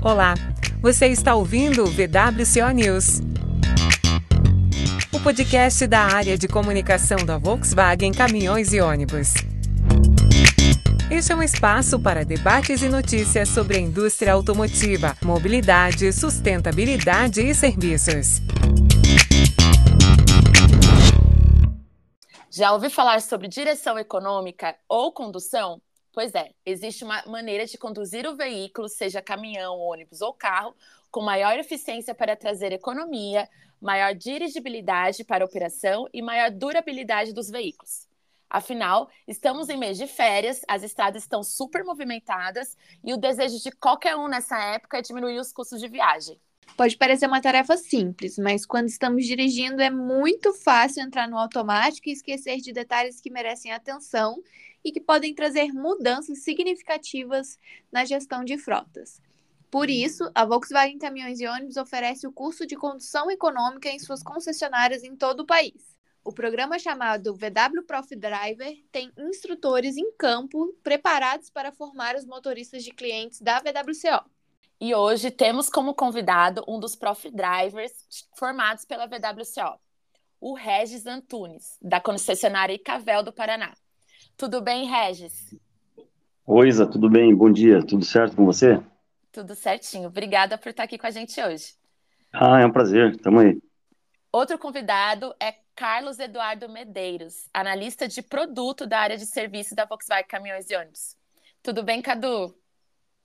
Olá, você está ouvindo o VWCO News. O podcast da área de comunicação da Volkswagen Caminhões e Ônibus. Este é um espaço para debates e notícias sobre a indústria automotiva, mobilidade, sustentabilidade e serviços. Já ouviu falar sobre direção econômica ou condução? Pois é, existe uma maneira de conduzir o veículo, seja caminhão, ônibus ou carro, com maior eficiência para trazer economia, maior dirigibilidade para a operação e maior durabilidade dos veículos. Afinal, estamos em mês de férias, as estradas estão super movimentadas e o desejo de qualquer um nessa época é diminuir os custos de viagem. Pode parecer uma tarefa simples, mas quando estamos dirigindo é muito fácil entrar no automático e esquecer de detalhes que merecem atenção e que podem trazer mudanças significativas na gestão de frotas. Por isso, a Volkswagen Caminhões e Ônibus oferece o curso de condução econômica em suas concessionárias em todo o país. O programa chamado VW Prof Driver tem instrutores em campo preparados para formar os motoristas de clientes da VWCO. E hoje temos como convidado um dos Prof Drivers formados pela VWCO, o Regis Antunes, da concessionária Icavel do Paraná. Tudo bem, Regis? Oi, Isa, tudo bem? Bom dia, tudo certo com você? Tudo certinho. Obrigada por estar aqui com a gente hoje. Ah, é um prazer, tamo aí. Outro convidado é Carlos Eduardo Medeiros, analista de produto da área de serviços da Volkswagen Caminhões e Ônibus. Tudo bem, Cadu?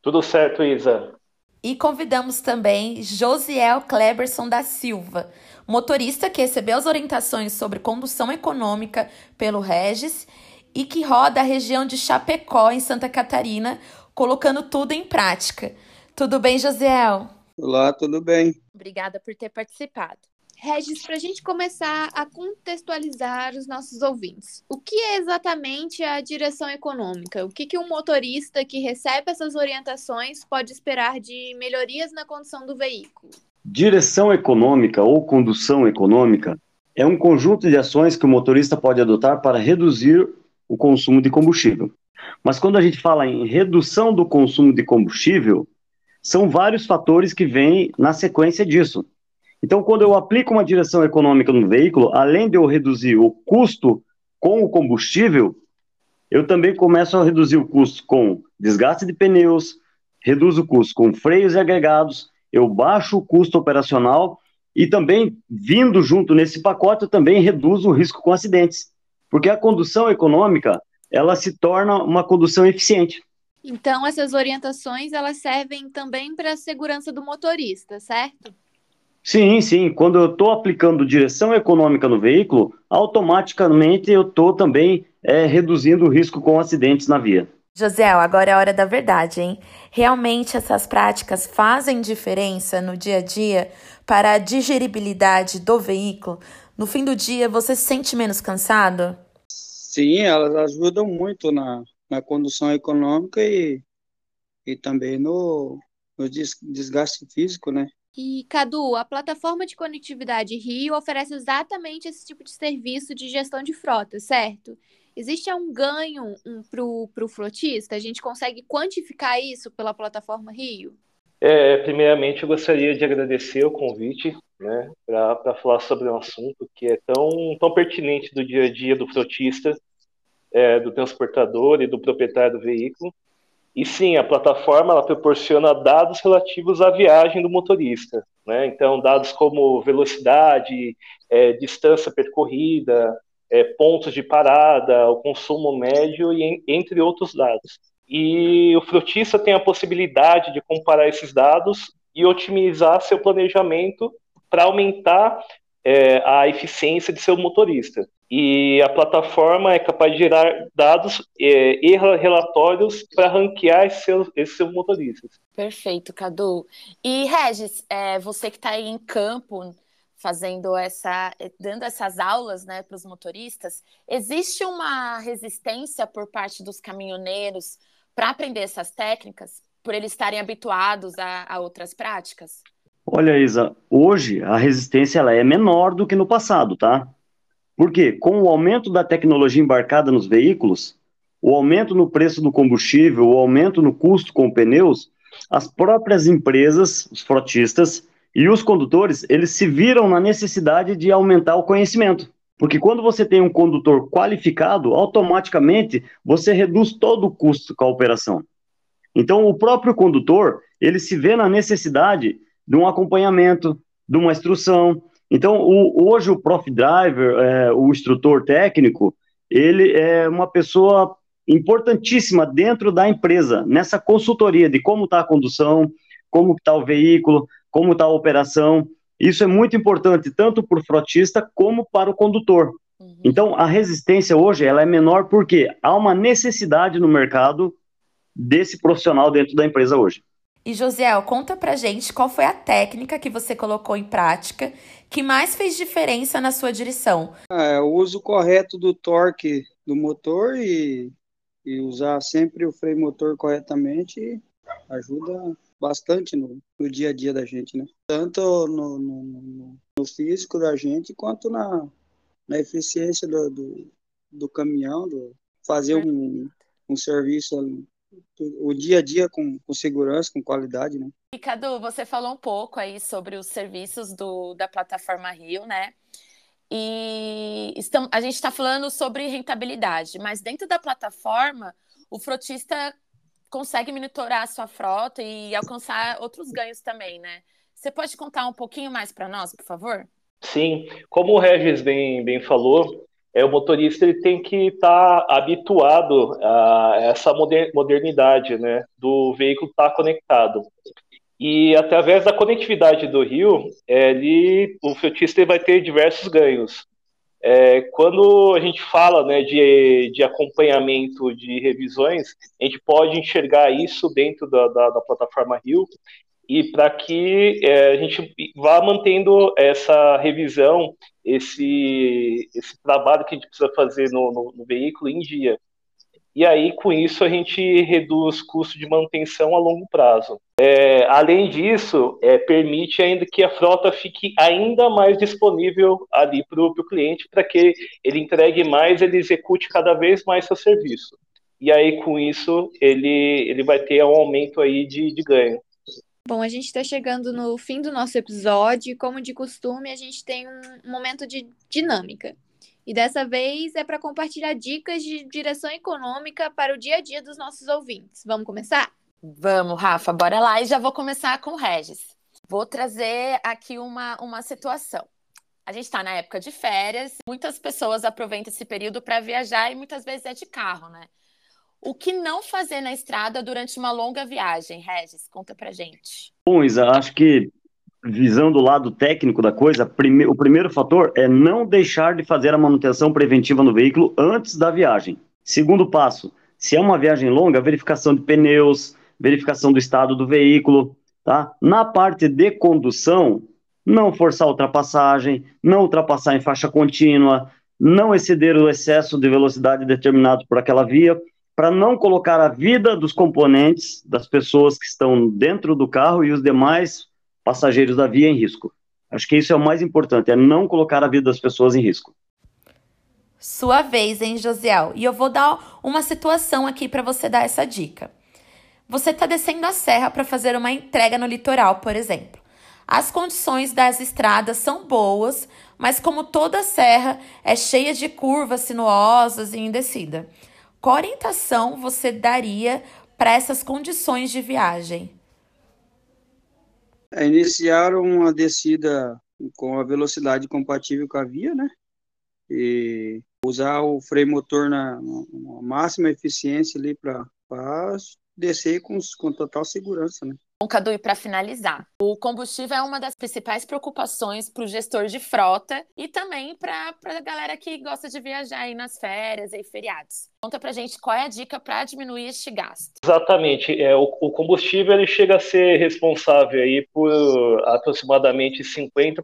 Tudo certo, Isa. E convidamos também Josiel Kleberson da Silva, motorista que recebeu as orientações sobre condução econômica pelo Regis e que roda a região de Chapecó, em Santa Catarina, colocando tudo em prática. Tudo bem, Josiel? Olá, tudo bem. Obrigada por ter participado. Regis, para a gente começar a contextualizar os nossos ouvintes, o que é exatamente a direção econômica? O que, que um motorista que recebe essas orientações pode esperar de melhorias na condução do veículo? Direção econômica ou condução econômica é um conjunto de ações que o motorista pode adotar para reduzir o consumo de combustível. Mas quando a gente fala em redução do consumo de combustível, são vários fatores que vêm na sequência disso. Então, quando eu aplico uma direção econômica no veículo, além de eu reduzir o custo com o combustível, eu também começo a reduzir o custo com desgaste de pneus, reduzo o custo com freios e agregados, eu baixo o custo operacional e também, vindo junto nesse pacote, eu também reduzo o risco com acidentes porque a condução econômica ela se torna uma condução eficiente. Então essas orientações elas servem também para a segurança do motorista, certo? Sim, sim. Quando eu estou aplicando direção econômica no veículo, automaticamente eu estou também é, reduzindo o risco com acidentes na via. José, agora é a hora da verdade, hein? Realmente essas práticas fazem diferença no dia a dia para a digeribilidade do veículo? No fim do dia, você se sente menos cansado? Sim, elas ajudam muito na, na condução econômica e, e também no, no desgaste físico, né? E, Cadu, a plataforma de conectividade Rio oferece exatamente esse tipo de serviço de gestão de frota, certo? Existe um ganho um, para o frotista? A gente consegue quantificar isso pela plataforma Rio? É, primeiramente, eu gostaria de agradecer o convite né, para falar sobre um assunto que é tão, tão pertinente do dia a dia do frotista, é, do transportador e do proprietário do veículo. E sim, a plataforma ela proporciona dados relativos à viagem do motorista. Né? Então, dados como velocidade, é, distância percorrida, é, pontos de parada, o consumo médio, e entre outros dados. E o frotista tem a possibilidade de comparar esses dados e otimizar seu planejamento para aumentar é, a eficiência de seu motorista. E a plataforma é capaz de gerar dados é, e relatórios para ranquear esses seus, esses seus motoristas. Perfeito, Cadu. E Regis, é, você que está aí em campo fazendo essa, dando essas aulas né, para os motoristas, existe uma resistência por parte dos caminhoneiros para aprender essas técnicas, por eles estarem habituados a, a outras práticas? Olha, Isa, hoje a resistência ela é menor do que no passado, tá? Porque com o aumento da tecnologia embarcada nos veículos, o aumento no preço do combustível, o aumento no custo com pneus, as próprias empresas, os frotistas e os condutores, eles se viram na necessidade de aumentar o conhecimento. Porque quando você tem um condutor qualificado, automaticamente você reduz todo o custo com a operação. Então, o próprio condutor, ele se vê na necessidade de um acompanhamento, de uma instrução. Então, o, hoje o Prof Driver, é, o instrutor técnico, ele é uma pessoa importantíssima dentro da empresa, nessa consultoria de como está a condução, como está o veículo, como está a operação. Isso é muito importante, tanto para o frotista como para o condutor. Uhum. Então, a resistência hoje ela é menor porque há uma necessidade no mercado desse profissional dentro da empresa hoje. E Josiel, conta pra gente qual foi a técnica que você colocou em prática que mais fez diferença na sua direção. É, o uso correto do torque do motor e, e usar sempre o freio motor corretamente ajuda bastante no, no dia a dia da gente, né? Tanto no, no, no físico da gente quanto na, na eficiência do, do, do caminhão, do fazer um, um serviço o dia a dia com, com segurança, com qualidade, né? Ricardo, você falou um pouco aí sobre os serviços do, da plataforma Rio, né? E estamos, a gente está falando sobre rentabilidade, mas dentro da plataforma, o frotista consegue monitorar a sua frota e alcançar outros ganhos também, né? Você pode contar um pouquinho mais para nós, por favor? Sim, como o Regis bem, bem falou, é, o motorista ele tem que estar tá habituado a essa modernidade né, do veículo estar tá conectado. E através da conectividade do rio, é, ele, o frotista vai ter diversos ganhos. É, quando a gente fala né, de, de acompanhamento de revisões, a gente pode enxergar isso dentro da, da, da plataforma Rio e para que é, a gente vá mantendo essa revisão, esse, esse trabalho que a gente precisa fazer no, no, no veículo em dia. E aí, com isso, a gente reduz custo de manutenção a longo prazo. É, além disso, é, permite ainda que a frota fique ainda mais disponível ali para o cliente, para que ele entregue mais, ele execute cada vez mais seu serviço. E aí, com isso, ele, ele vai ter um aumento aí de, de ganho. Bom, a gente está chegando no fim do nosso episódio e, como de costume, a gente tem um momento de dinâmica. E dessa vez é para compartilhar dicas de direção econômica para o dia a dia dos nossos ouvintes. Vamos começar? Vamos, Rafa, bora lá. E já vou começar com o Regis. Vou trazer aqui uma, uma situação. A gente está na época de férias, muitas pessoas aproveitam esse período para viajar e muitas vezes é de carro, né? O que não fazer na estrada durante uma longa viagem, Regis? Conta pra gente. Bom, Isa, acho que visando o lado técnico da coisa, prime o primeiro fator é não deixar de fazer a manutenção preventiva no veículo antes da viagem. Segundo passo, se é uma viagem longa, verificação de pneus, verificação do estado do veículo, tá? Na parte de condução, não forçar a ultrapassagem, não ultrapassar em faixa contínua, não exceder o excesso de velocidade determinado por aquela via, para não colocar a vida dos componentes, das pessoas que estão dentro do carro e os demais passageiros da via em risco. Acho que isso é o mais importante, é não colocar a vida das pessoas em risco. Sua vez, hein, Josiel? E eu vou dar uma situação aqui para você dar essa dica. Você está descendo a serra para fazer uma entrega no litoral, por exemplo. As condições das estradas são boas, mas como toda serra é cheia de curvas sinuosas e em descida. Qual orientação você daria para essas condições de viagem? É iniciar uma descida com a velocidade compatível com a via, né? E usar o freio motor na, na máxima eficiência ali para descer com, com total segurança, né? Bom, Cadu, e para finalizar, o combustível é uma das principais preocupações para o gestor de frota e também para a galera que gosta de viajar aí nas férias e feriados. Conta pra gente qual é a dica para diminuir este gasto. Exatamente. É, o, o, combustível ele chega a ser responsável aí por aproximadamente 50%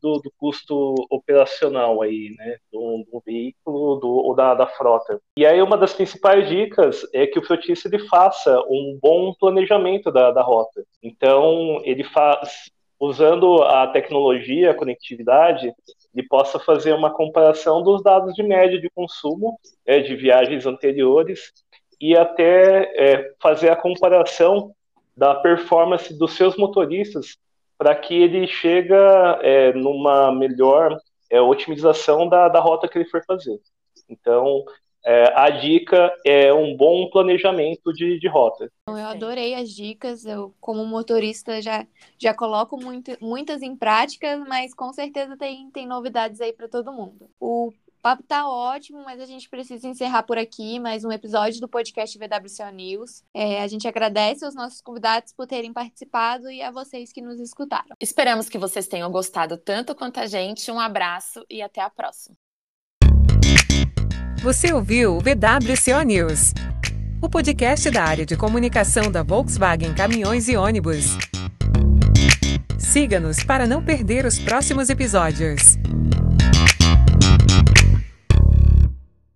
do, do custo operacional aí, né, do, do veículo do, ou da, da frota. E aí uma das principais dicas é que o frotista ele faça um bom planejamento da, da rota. Então ele faz usando a tecnologia, a conectividade, ele possa fazer uma comparação dos dados de média de consumo é, de viagens anteriores e até é, fazer a comparação da performance dos seus motoristas para que ele chega é, numa melhor é, otimização da, da rota que ele for fazer. Então, é, a dica é um bom planejamento de, de rota. Eu adorei as dicas. Eu, como motorista, já, já coloco muito, muitas em prática, mas com certeza tem, tem novidades aí para todo mundo. O papo tá ótimo, mas a gente precisa encerrar por aqui mais um episódio do podcast VWCO News. É, a gente agradece aos nossos convidados por terem participado e a vocês que nos escutaram. Esperamos que vocês tenham gostado tanto quanto a gente. Um abraço e até a próxima. Você ouviu o VWCO News, o podcast da área de comunicação da Volkswagen Caminhões e Ônibus. Siga-nos para não perder os próximos episódios.